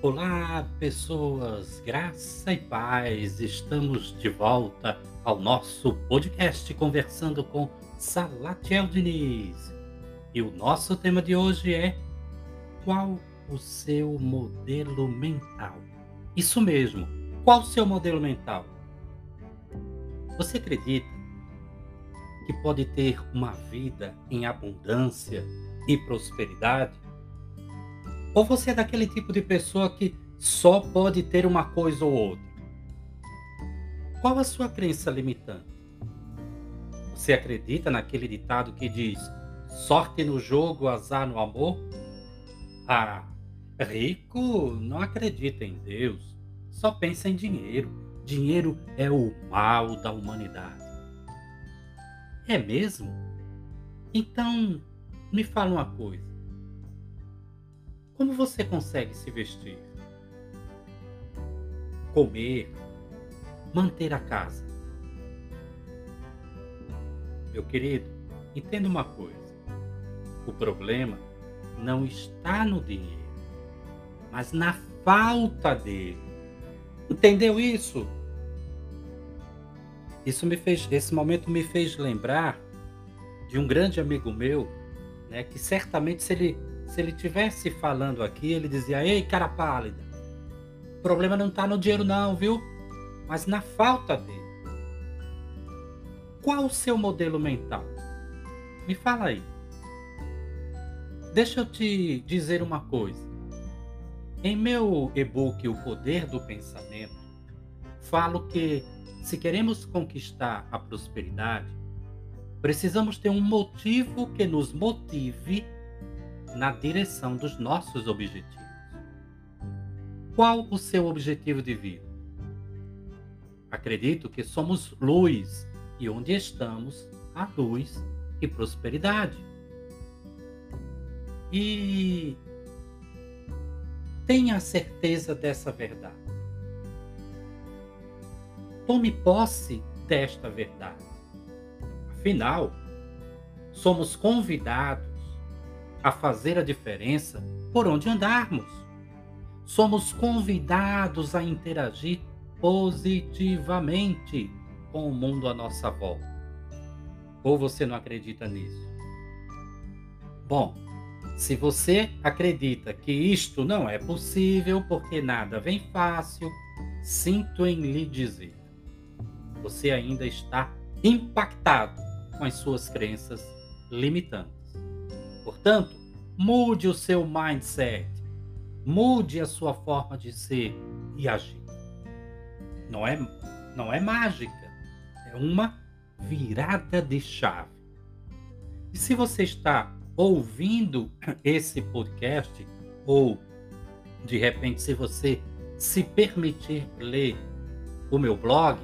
Olá, pessoas, graça e paz. Estamos de volta ao nosso podcast conversando com Salatiel Diniz. E o nosso tema de hoje é qual o seu modelo mental? Isso mesmo. Qual o seu modelo mental? Você acredita que pode ter uma vida em abundância e prosperidade? Ou você é daquele tipo de pessoa que só pode ter uma coisa ou outra? Qual a sua crença limitante? Você acredita naquele ditado que diz: sorte no jogo, azar no amor? Ah, rico não acredita em Deus, só pensa em dinheiro. Dinheiro é o mal da humanidade. É mesmo? Então, me fala uma coisa. Como você consegue se vestir? Comer, manter a casa? Meu querido, entenda uma coisa. O problema não está no dinheiro, mas na falta dele. Entendeu isso? Isso me fez, esse momento me fez lembrar de um grande amigo meu, né, que certamente se ele se ele tivesse falando aqui, ele dizia: "Ei, cara pálida, o problema não está no dinheiro não, viu? Mas na falta dele. Qual o seu modelo mental? Me fala aí. Deixa eu te dizer uma coisa. Em meu e-book O Poder do Pensamento, falo que se queremos conquistar a prosperidade, precisamos ter um motivo que nos motive na direção dos nossos objetivos. Qual o seu objetivo de vida? Acredito que somos luz e onde estamos, há luz e prosperidade. E tenha certeza dessa verdade. Tome posse desta verdade. Afinal, somos convidados a fazer a diferença por onde andarmos. Somos convidados a interagir positivamente com o mundo à nossa volta. Ou você não acredita nisso? Bom, se você acredita que isto não é possível porque nada vem fácil, sinto em lhe dizer: você ainda está impactado com as suas crenças limitantes. Portanto, mude o seu mindset, mude a sua forma de ser e agir. Não é, não é mágica, é uma virada de chave. E se você está ouvindo esse podcast, ou de repente, se você se permitir ler o meu blog,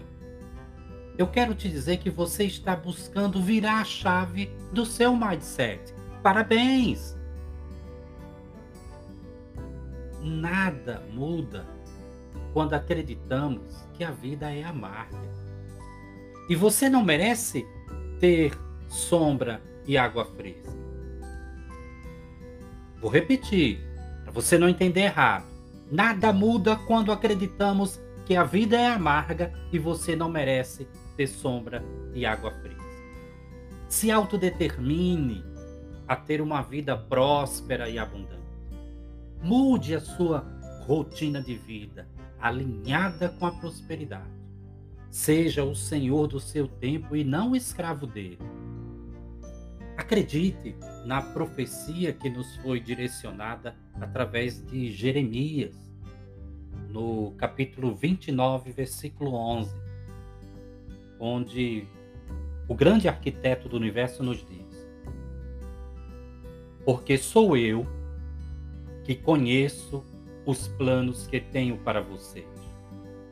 eu quero te dizer que você está buscando virar a chave do seu mindset Parabéns! Nada muda quando acreditamos que a vida é amarga. E você não merece ter sombra e água fresca. Vou repetir, para você não entender errado. Nada muda quando acreditamos que a vida é amarga e você não merece ter sombra e água fresca. Se autodetermine a ter uma vida próspera e abundante. Mude a sua rotina de vida alinhada com a prosperidade. Seja o senhor do seu tempo e não escravo dele. Acredite na profecia que nos foi direcionada através de Jeremias, no capítulo 29, versículo 11, onde o grande arquiteto do universo nos diz: porque sou eu que conheço os planos que tenho para vocês,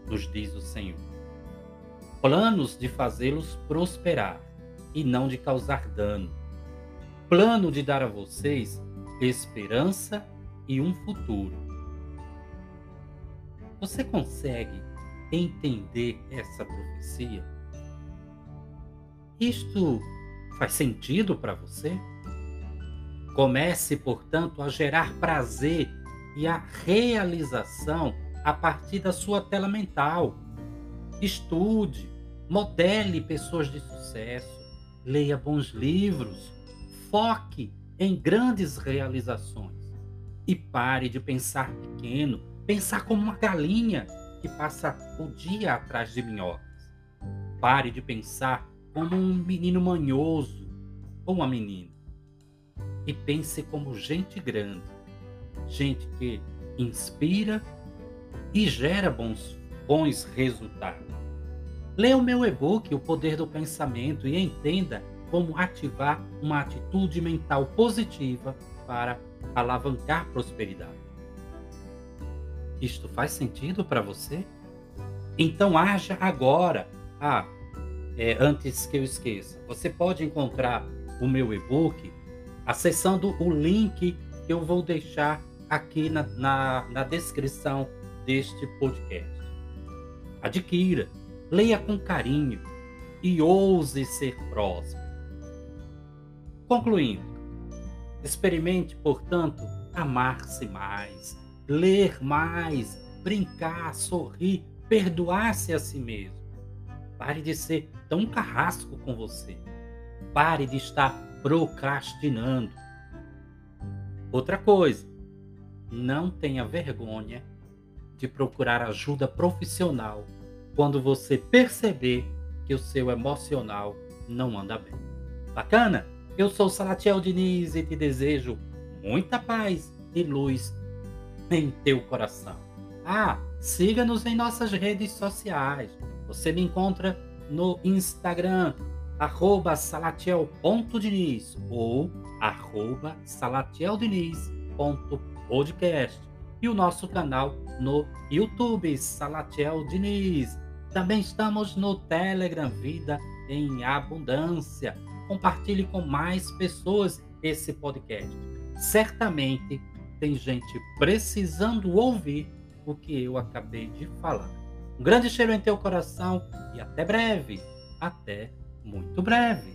nos diz o Senhor. Planos de fazê-los prosperar e não de causar dano. Plano de dar a vocês esperança e um futuro. Você consegue entender essa profecia? Isto faz sentido para você? Comece, portanto, a gerar prazer e a realização a partir da sua tela mental. Estude, modele pessoas de sucesso, leia bons livros, foque em grandes realizações e pare de pensar pequeno, pensar como uma galinha que passa o dia atrás de minhocas. Pare de pensar como um menino manhoso ou uma menina e pense como gente grande, gente que inspira e gera bons, bons resultados. Leia o meu e-book O Poder do Pensamento e entenda como ativar uma atitude mental positiva para alavancar prosperidade. Isto faz sentido para você? Então haja agora. Ah, é, antes que eu esqueça, você pode encontrar o meu e-book acessando o link que eu vou deixar aqui na, na, na descrição deste podcast. Adquira, leia com carinho e ouse ser próximo. Concluindo, experimente, portanto, amar-se mais, ler mais, brincar, sorrir, perdoar-se a si mesmo. Pare de ser tão carrasco com você. Pare de estar procrastinando. Outra coisa, não tenha vergonha de procurar ajuda profissional quando você perceber que o seu emocional não anda bem. Bacana? Eu sou Salatiel Diniz e te desejo muita paz e luz em teu coração. Ah, siga-nos em nossas redes sociais. Você me encontra no Instagram, arroba salatiel.diniz ou arroba salatieldiniz.podcast e o nosso canal no YouTube, Salatiel Diniz. Também estamos no Telegram Vida em Abundância. Compartilhe com mais pessoas esse podcast. Certamente tem gente precisando ouvir o que eu acabei de falar. Um grande cheiro em teu coração e até breve. Até muito breve.